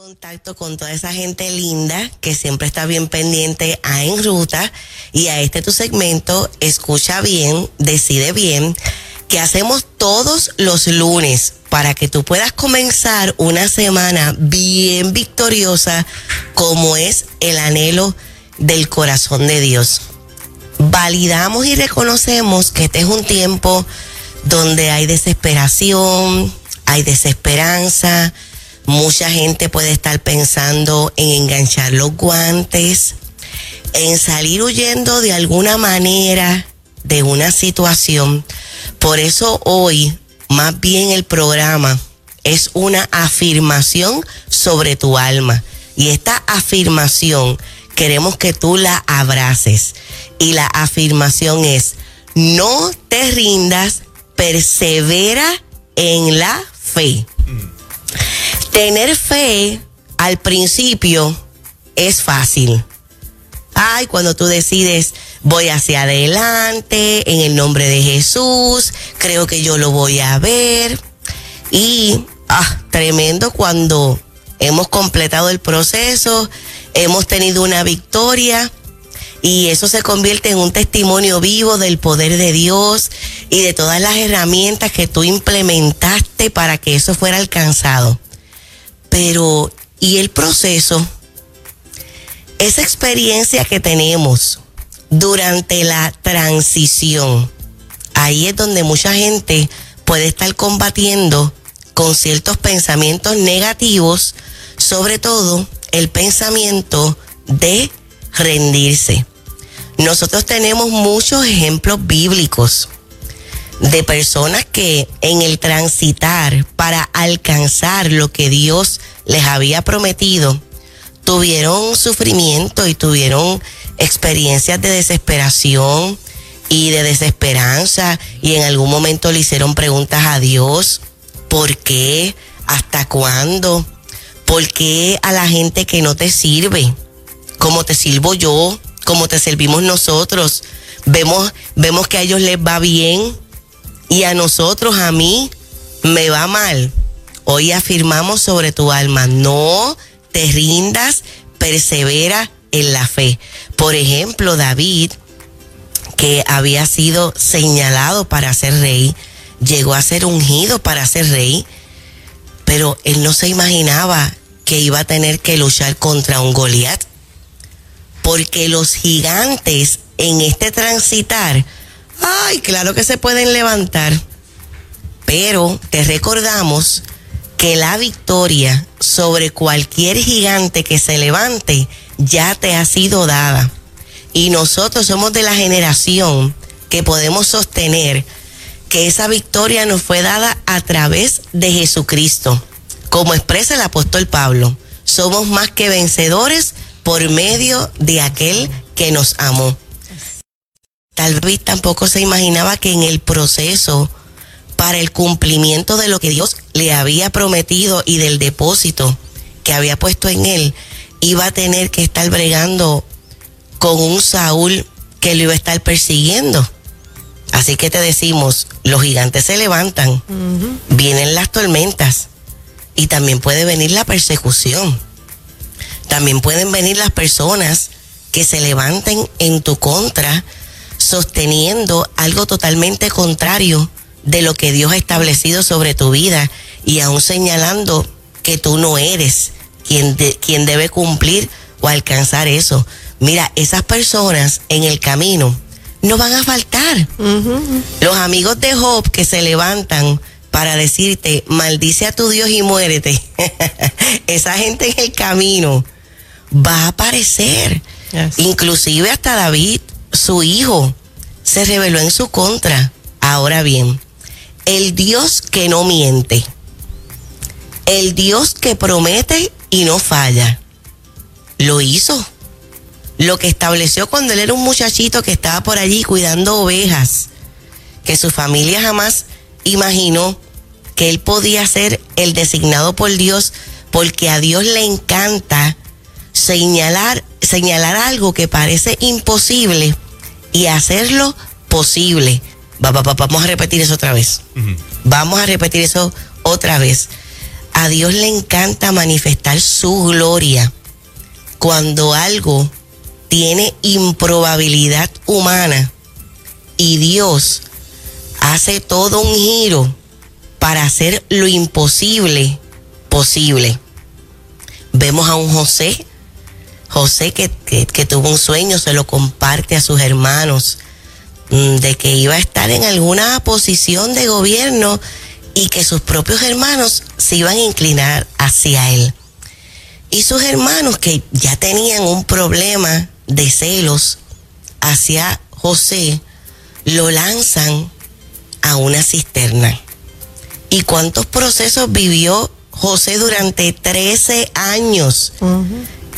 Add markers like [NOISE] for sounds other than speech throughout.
contacto con toda esa gente linda que siempre está bien pendiente a En Ruta y a este tu segmento, escucha bien, decide bien, que hacemos todos los lunes para que tú puedas comenzar una semana bien victoriosa como es el anhelo del corazón de Dios. Validamos y reconocemos que este es un tiempo donde hay desesperación, hay desesperanza, Mucha gente puede estar pensando en enganchar los guantes, en salir huyendo de alguna manera de una situación. Por eso hoy, más bien el programa es una afirmación sobre tu alma. Y esta afirmación queremos que tú la abraces. Y la afirmación es, no te rindas, persevera en la fe. Tener fe al principio es fácil. Ay, cuando tú decides, voy hacia adelante, en el nombre de Jesús, creo que yo lo voy a ver. Y, ah, tremendo cuando hemos completado el proceso, hemos tenido una victoria y eso se convierte en un testimonio vivo del poder de Dios y de todas las herramientas que tú implementaste para que eso fuera alcanzado. Pero, ¿y el proceso? Esa experiencia que tenemos durante la transición, ahí es donde mucha gente puede estar combatiendo con ciertos pensamientos negativos, sobre todo el pensamiento de rendirse. Nosotros tenemos muchos ejemplos bíblicos de personas que en el transitar para alcanzar lo que Dios les había prometido, tuvieron sufrimiento y tuvieron experiencias de desesperación y de desesperanza y en algún momento le hicieron preguntas a Dios, ¿por qué? ¿Hasta cuándo? ¿Por qué a la gente que no te sirve? ¿Cómo te sirvo yo? ¿Cómo te servimos nosotros? Vemos, vemos que a ellos les va bien, y a nosotros, a mí, me va mal. Hoy afirmamos sobre tu alma, no te rindas, persevera en la fe. Por ejemplo, David, que había sido señalado para ser rey, llegó a ser ungido para ser rey, pero él no se imaginaba que iba a tener que luchar contra un Goliat, porque los gigantes en este transitar Ay, claro que se pueden levantar, pero te recordamos que la victoria sobre cualquier gigante que se levante ya te ha sido dada. Y nosotros somos de la generación que podemos sostener que esa victoria nos fue dada a través de Jesucristo. Como expresa el apóstol Pablo, somos más que vencedores por medio de aquel que nos amó. Tal vez tampoco se imaginaba que en el proceso para el cumplimiento de lo que Dios le había prometido y del depósito que había puesto en él, iba a tener que estar bregando con un Saúl que lo iba a estar persiguiendo. Así que te decimos, los gigantes se levantan, vienen las tormentas y también puede venir la persecución. También pueden venir las personas que se levanten en tu contra sosteniendo algo totalmente contrario de lo que Dios ha establecido sobre tu vida y aún señalando que tú no eres quien, quien debe cumplir o alcanzar eso. Mira, esas personas en el camino no van a faltar. Los amigos de Job que se levantan para decirte, maldice a tu Dios y muérete. [LAUGHS] Esa gente en el camino va a aparecer. Inclusive hasta David su hijo se rebeló en su contra. Ahora bien, el Dios que no miente, el Dios que promete y no falla, lo hizo. Lo que estableció cuando él era un muchachito que estaba por allí cuidando ovejas, que su familia jamás imaginó que él podía ser el designado por Dios, porque a Dios le encanta señalar, señalar algo que parece imposible y hacerlo posible. vamos a repetir eso otra vez. Vamos a repetir eso otra vez. a Dios le encanta manifestar su gloria cuando algo tiene improbabilidad humana y Dios hace todo un giro para hacer lo imposible posible. Vemos a un José, José que, que, tuvo un sueño, se lo comparte a sus hermanos, mm, de que iba a estar en alguna posición de gobierno y que sus propios hermanos se iban a inclinar hacia él. Y sus hermanos que ya tenían un problema de celos hacia José, lo lanzan a una cisterna. ¿Y cuántos procesos vivió José durante 13 años?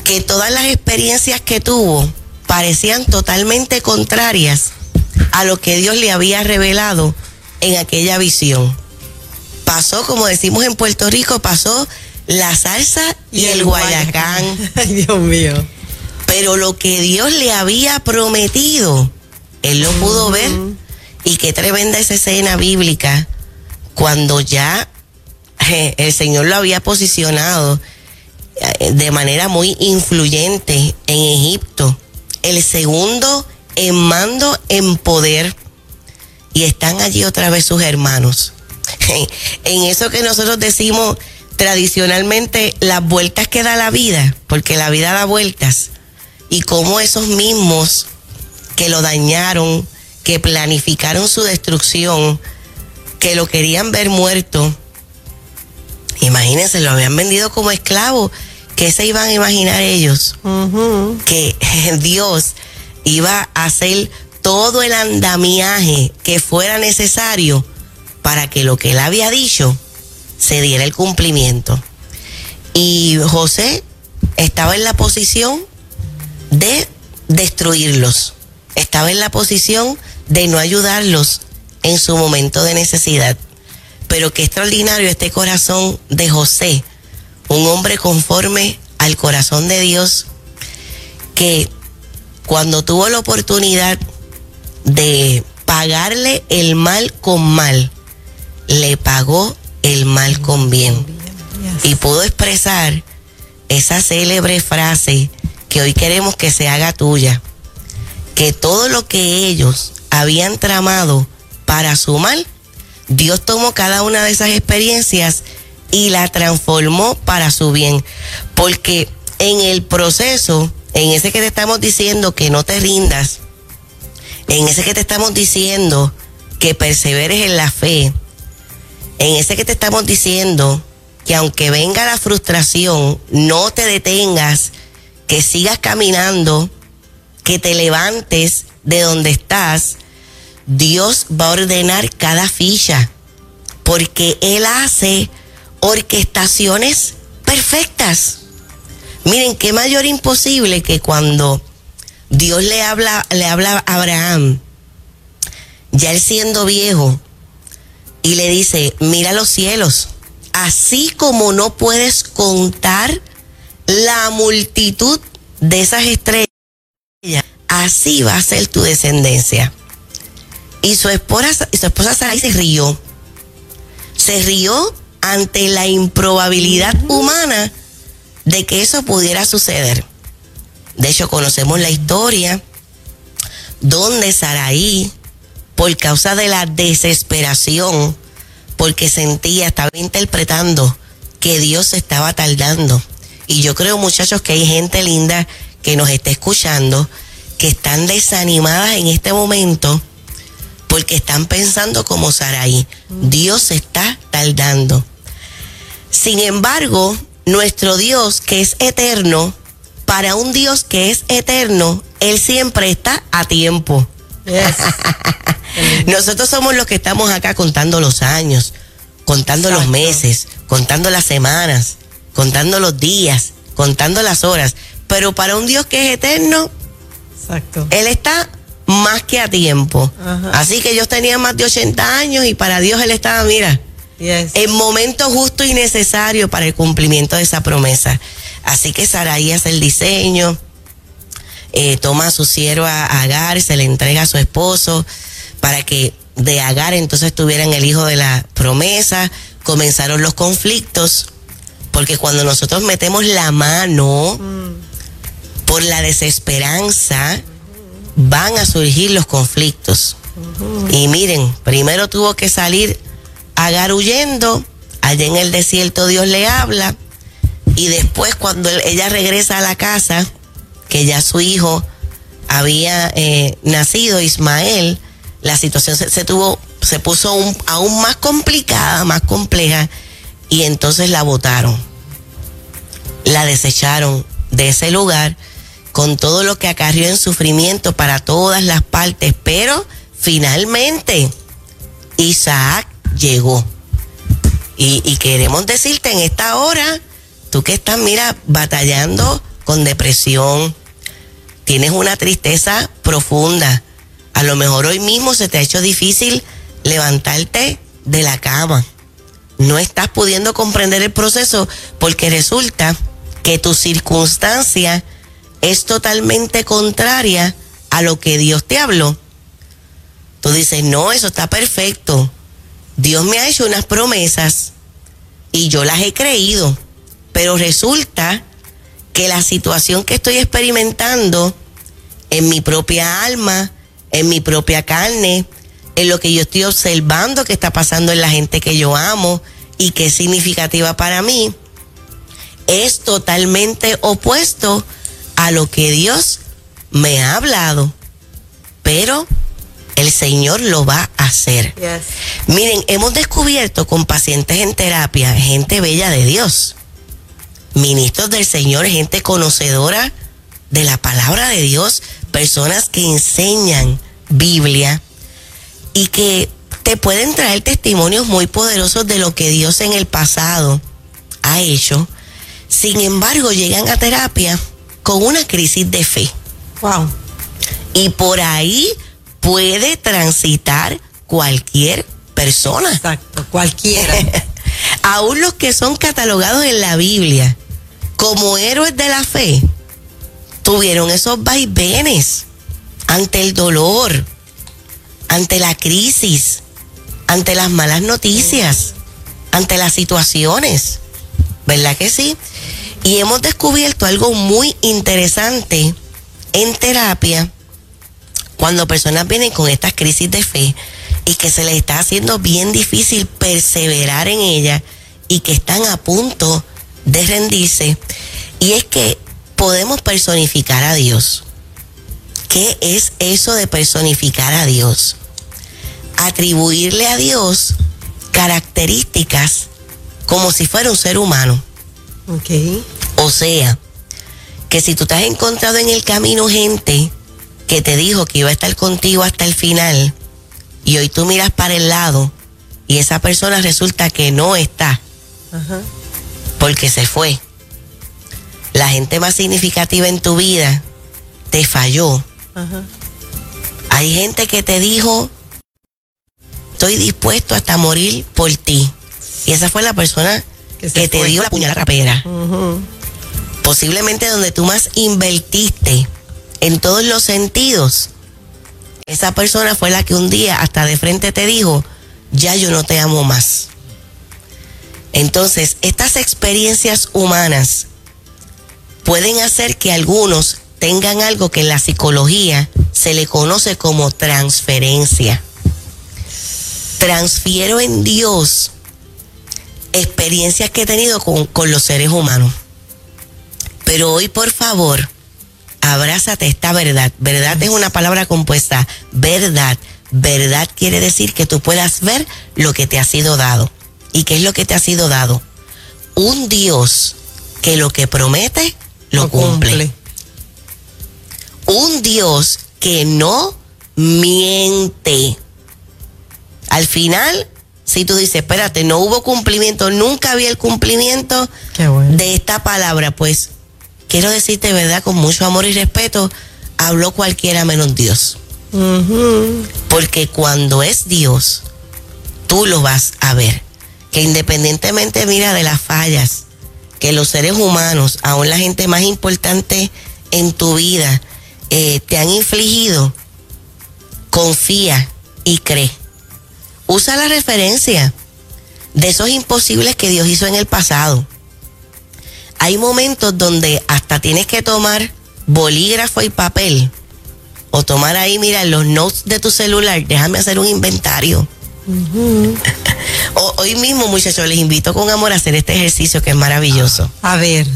Que todas las experiencias que tuvo parecían totalmente contrarias a lo que Dios le había revelado en aquella visión. Pasó, como decimos en Puerto Rico, pasó la salsa y, el, guayacán. [LAUGHS] Ay, Dios mío. Pero lo que Dios le había prometido, él lo pudo ver. Y qué tremenda esa escena bíblica cuando ya eh, el Señor lo había posicionado de manera muy influyente en Egipto. El segundo en mando en poder. Y están allí otra vez sus hermanos. [LAUGHS] En eso que nosotros decimos tradicionalmente las vueltas que da la vida, porque la vida da vueltas. Y cómo esos mismos que lo dañaron, que planificaron su destrucción, que lo querían ver muerto. Imagínense, lo habían vendido como esclavo. ¿Qué se iban a imaginar ellos? Que [LAUGHS] Dios iba a hacer todo el andamiaje que fuera necesario para que lo que él había dicho se diera el cumplimiento. Y José estaba en la posición de destruirlos. Estaba en la posición de no ayudarlos en su momento de necesidad. Pero qué extraordinario este corazón de José, un hombre conforme al corazón de Dios, que cuando tuvo la oportunidad de pagarle el mal con mal, le pagó el mal con bien. Y pudo expresar esa célebre frase que hoy queremos que se haga tuya, que todo lo que ellos habían tramado para su mal, Dios tomó cada una de esas experiencias y la transformó para su bien. Porque en el proceso, en ese que te estamos diciendo que no te rindas, en ese que te estamos diciendo que perseveres en la fe, en ese que te estamos diciendo que aunque venga la frustración, no te detengas, que sigas caminando, que te levantes de donde estás, Dios va a ordenar cada ficha, porque Él hace orquestaciones perfectas. Miren, qué mayor imposible que cuando Dios le habla, le habla a Abraham, ya él siendo viejo, y le dice, mira los cielos, así como no puedes contar la multitud de esas estrellas, así va a ser tu descendencia. Y su esposa, su esposa se rió. Se rió ante la improbabilidad humana de que eso pudiera suceder. De hecho, conocemos la historia donde Saraí, por causa de la desesperación, porque sentía, estaba interpretando que Dios se estaba tardando. Y yo creo, muchachos, que hay gente linda que nos está escuchando, que están desanimadas en este momento porque están pensando como Saraí. Dios se está tardando. Sin embargo, nuestro Dios que es eterno, para un Dios que es eterno, Él siempre está a tiempo. [LAUGHS] Nosotros somos los que estamos acá contando los años, contando los meses, contando las semanas, contando los días, contando las horas. Pero para un Dios que es eterno, Él está más que a tiempo. Así que ellos tenían más de 80 años y para Dios Él estaba, mira, en momento justo y necesario para el cumplimiento de esa promesa. Así que Saraí hace el diseño, eh, toma a su sierva Agar, se le entrega a su esposo para que de Agar entonces tuvieran el hijo de la promesa. Comenzaron los conflictos Porque cuando nosotros metemos la mano por la desesperanza, van a surgir los conflictos. Y miren, primero tuvo que salir Agar huyendo, allá en el desierto Dios le habla, y después cuando ella regresa a la casa, que ya su hijo había eh, nacido, Ismael, la situación se, tuvo, se puso aún más complicada, más compleja, y entonces la votaron. La desecharon de ese lugar con todo lo que acarrió en sufrimiento para todas las partes, pero finalmente Isaac llegó. Y, queremos decirte en esta hora, tú que estás, mira, batallando con depresión, tienes una tristeza profunda, a lo mejor hoy mismo se te ha hecho difícil levantarte de la cama. No estás pudiendo comprender el proceso porque resulta que tu circunstancia es totalmente contraria a lo que Dios te habló. Tú dices, no, eso está perfecto. Dios me ha hecho unas promesas y yo las he creído, pero resulta que la situación que estoy experimentando en mi propia alma, en mi propia carne, en lo que yo estoy observando que está pasando en la gente que yo amo y que es significativa para mí, es totalmente opuesto a lo que Dios me ha hablado. Pero el Señor lo va a hacer. Miren, hemos descubierto con pacientes en terapia gente bella de Dios, ministros del Señor, gente conocedora de la palabra de Dios, personas que enseñan Biblia y que te pueden traer testimonios muy poderosos de lo que Dios en el pasado ha hecho. Sin embargo, llegan a terapia con una crisis de fe. Wow. Y por ahí puede transitar cualquier persona. Exacto, cualquiera. [LAUGHS] Aún los que son catalogados en la Biblia como héroes de la fe tuvieron esos vaivenes ante el dolor, ante la crisis, ante las malas noticias, ante las situaciones. ¿Verdad que sí? Y hemos descubierto algo muy interesante en terapia cuando personas vienen con estas crisis de fe y que se les está haciendo bien difícil perseverar en ella y que están a punto de rendirse. Y es que podemos personificar a Dios. ¿Qué es eso de personificar a Dios? Atribuirle a Dios características como si fuera un ser humano. Okay. O sea, que si tú te has encontrado en el camino gente que te dijo que iba a estar contigo hasta el final y hoy tú miras para el lado y esa persona resulta que no está porque se fue. La gente más significativa en tu vida te falló. Hay gente que te dijo, estoy dispuesto hasta morir por ti. Y esa fue la persona que, te dio la puñalada rapera. Posiblemente donde tú más invertiste en todos los sentidos. Esa persona fue la que un día hasta de frente te dijo, ya yo no te amo más. Entonces, estas experiencias humanas pueden hacer que algunos tengan algo que en la psicología se le conoce como transferencia. Transfiero en Dios experiencias que he tenido con, con los seres humanos. Pero hoy, por favor, abrázate esta verdad. Verdad es una palabra compuesta. Verdad. Verdad quiere decir que tú puedas ver lo que te ha sido dado. ¿Y qué es lo que te ha sido dado? Un Dios que lo que promete lo, cumple. Un Dios que no miente. Al final, si tú dices, espérate, no hubo cumplimiento, nunca había el cumplimiento de esta palabra, pues quiero decirte verdad con mucho amor y respeto, habló cualquiera menos Dios. Porque cuando es Dios, tú lo vas a ver. Que independientemente, mira, de las fallas, que los seres humanos, aún la gente más importante en tu vida, eh, te han infligido, confía y cree. Usa la referencia de esos imposibles que Dios hizo en el pasado hay momentos donde hasta tienes que tomar bolígrafo y papel o tomar ahí, mira, los notes de tu celular, déjame hacer un inventario. [LAUGHS] O- hoy mismo, muchachos, les invito con amor a hacer este ejercicio que es maravilloso. A ver.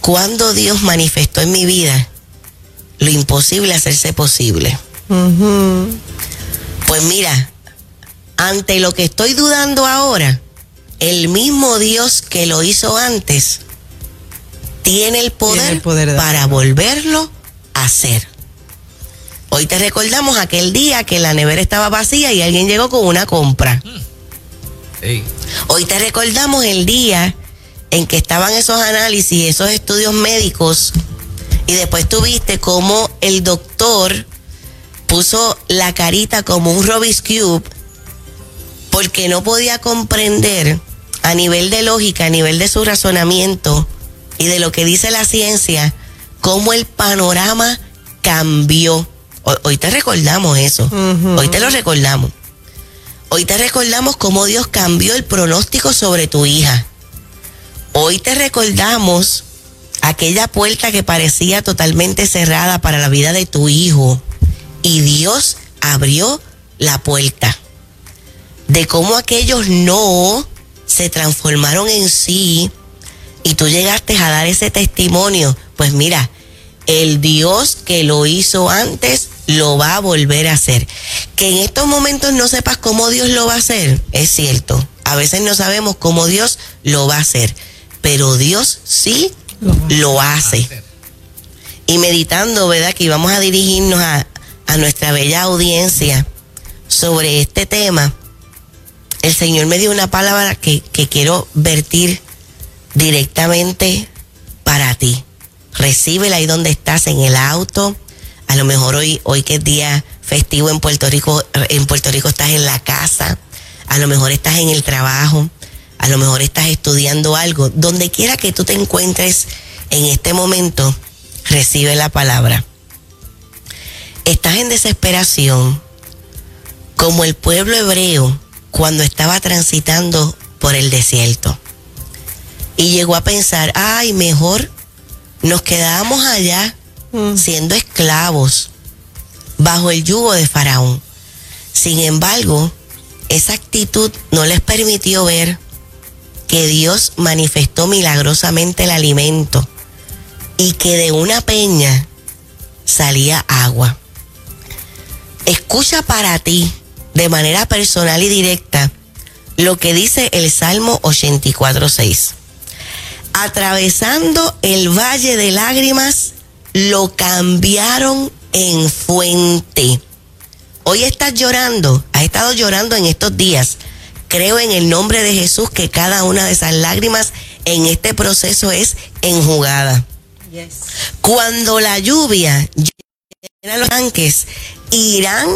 Cuando Dios manifestó en mi vida lo imposible hacerse posible. Pues mira, ante lo que estoy dudando ahora, el mismo Dios que lo hizo antes tiene el poder, Tiene el poder de para volverlo a hacer. Hoy te recordamos aquel día que la nevera estaba vacía y alguien llegó con una compra. Hoy te recordamos el día en que estaban esos análisis, esos estudios médicos, y después tuviste cómo el doctor puso la carita como un Rubik's Cube porque no podía comprender a nivel de lógica, a nivel de su razonamiento y de lo que dice la ciencia, cómo el panorama cambió. Hoy, hoy te recordamos eso, hoy te lo recordamos. Hoy te recordamos cómo Dios cambió el pronóstico sobre tu hija. Hoy te recordamos aquella puerta que parecía totalmente cerrada para la vida de tu hijo y Dios abrió la puerta. De cómo aquellos no se transformaron en sí y tú llegaste a dar ese testimonio. Pues mira, el Dios que lo hizo antes lo va a volver a hacer. Que en estos momentos no sepas cómo Dios lo va a hacer, es cierto. A veces no sabemos cómo Dios lo va a hacer, pero Dios sí Lo hace. Y meditando, ¿verdad? Que íbamos a dirigirnos a, a nuestra bella audiencia sobre este tema. El Señor me dio una palabra que, que quiero vertir directamente para ti. Recíbela ahí donde estás, en el auto. A lo mejor hoy, hoy que es día festivo en Puerto Rico, en Puerto Rico estás en la casa. A lo mejor estás en el trabajo. A lo mejor estás estudiando algo. Donde quiera que tú te encuentres en este momento, recibe la palabra. Estás en desesperación, como el pueblo hebreo cuando estaba transitando por el desierto. Y llegó a pensar, ay, mejor nos quedábamos allá Mm. siendo esclavos bajo el yugo de Faraón. Sin embargo, esa actitud no les permitió ver que Dios manifestó milagrosamente el alimento y que de una peña salía agua. Escucha para ti, de manera personal y directa, lo que dice el Salmo 84.6. Atravesando el valle de lágrimas, lo cambiaron en fuente. Hoy estás llorando, has estado llorando en estos días. Creo en el nombre de Jesús que cada una de esas lágrimas en este proceso es enjugada. Yes. Cuando la lluvia llena los tanques, irán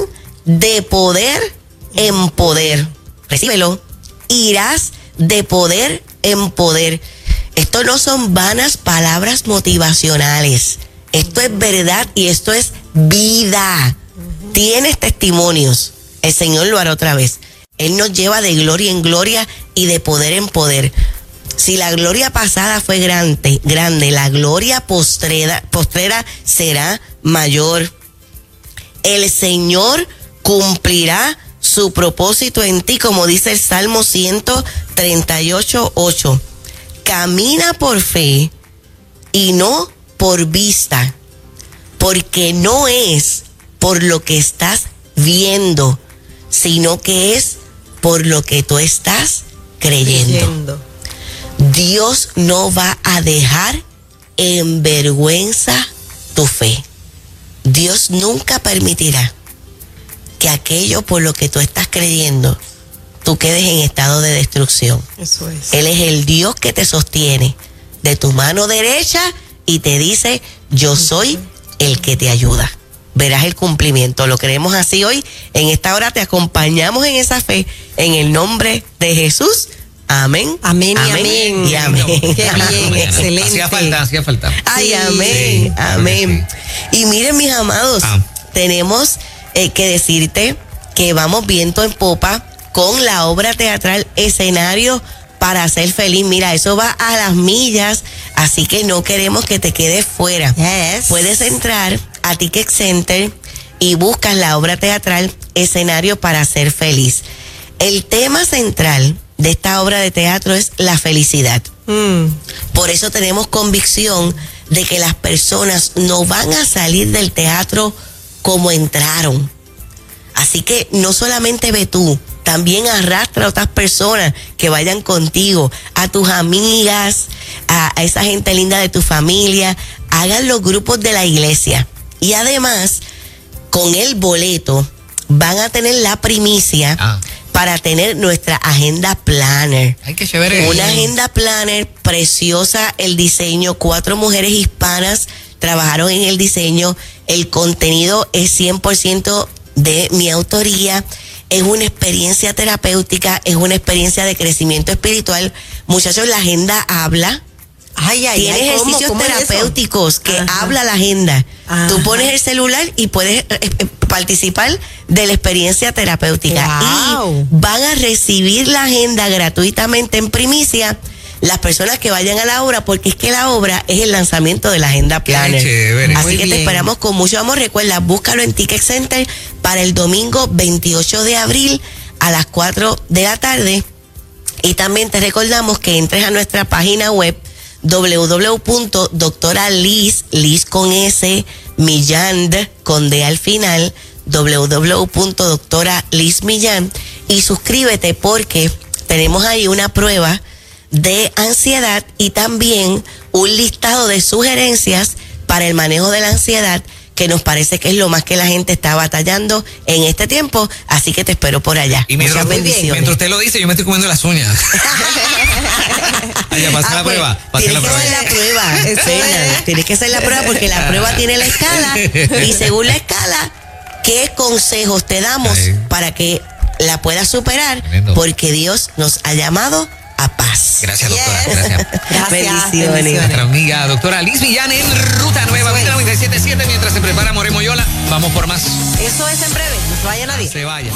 de poder en poder. Recíbelo. Irás de poder en poder. Esto no son vanas palabras motivacionales. Esto es verdad y esto es vida. Tienes testimonios. El Señor lo hará otra vez. Él nos lleva de gloria en gloria y de poder en poder. Si la gloria pasada fue grande, grande, la gloria postrera, postrera será mayor. El Señor cumplirá su propósito en ti, como dice el Salmo 138, 8. Camina por fe y no por vista, porque no es por lo que estás viendo, sino que es por lo que tú estás creyendo. Creyendo. Dios no va a dejar en vergüenza tu fe. Dios nunca permitirá que aquello por lo que tú estás creyendo, tú quedes en estado de destrucción. Eso es. Él es el Dios que te sostiene de tu mano derecha y te dice, yo soy el que te ayuda. Verás el cumplimiento. Lo creemos así hoy. En esta hora te acompañamos en esa fe. En el nombre de Jesús. Amén. Amén y amén. Y amén. Qué bien, [LAUGHS] excelente. Hacía falta, hacía falta. Ay, Sí. amén, Sí, amén. Y miren, mis amados, Ah. tenemos eh, que decirte que vamos viento en popa con la obra teatral Escenario para ser feliz. Mira, eso va a las millas, así que no queremos que te quedes fuera. Yes. Puedes entrar a Ticket Center y buscas la obra teatral Escenario para ser feliz. El tema central de esta obra de teatro es la felicidad. Mm. Por eso tenemos convicción de que las personas no van a salir del teatro como entraron. Así que no solamente ve tú, también arrastra a otras personas que vayan contigo, a tus amigas, a, a esa gente linda de tu familia, hagan los grupos de la iglesia. Y además, con el boleto, van a tener la primicia Ah. para tener nuestra agenda planner. Ay, qué chévere. Una agenda planner preciosa, el diseño, cuatro mujeres hispanas trabajaron en el diseño, el contenido es 100% de mi autoría, es una experiencia terapéutica, es una experiencia de crecimiento espiritual. Muchachos, la agenda habla. Ay, ay, Tiene ay, ¿cómo? ejercicios ¿Cómo es eso? terapéuticos que Ajá. habla la agenda. Tú pones el celular y puedes eh, eh, participar de la experiencia terapéutica. Wow. Y van a recibir la agenda gratuitamente en primicia las personas que vayan a la obra, porque es que la obra es el lanzamiento de la agenda planner. chévere. Así que te esperamos con mucho amor. Recuerda, búscalo en Ticket Center para el domingo 28 de abril a las 4 de la tarde. Y también te recordamos que entres a nuestra página web www.doctoraliz, Liz con S, Millán, con D al final, www.doctoralizmillán y suscríbete porque tenemos ahí una prueba de ansiedad y también un listado de sugerencias para el manejo de la ansiedad que nos parece que es lo más que la gente está batallando en este tiempo, así que te espero por allá. Y mientras, Muchas bendiciones. mientras usted lo dice, yo me estoy comiendo las uñas. Ay, ya pasé Ah, la pues, prueba. Pasé Tienes la que prueba. hacer la prueba. [LAUGHS] Tienes que hacer la prueba porque la prueba tiene la escala y según la escala, ¿qué consejos te damos para que la puedas superar? Tremendo. Porque Dios nos ha llamado a paz. Gracias, doctora. Yes. Gracias. [LAUGHS] Gracias. Bendiciones. bendiciones. Nuestra amiga doctora Liz Millán en Ruta Nueva, Eso es. 97.7. Mientras se prepara More Moyola, vamos por más. Eso es en breve, no se vaya nadie. Se vaya.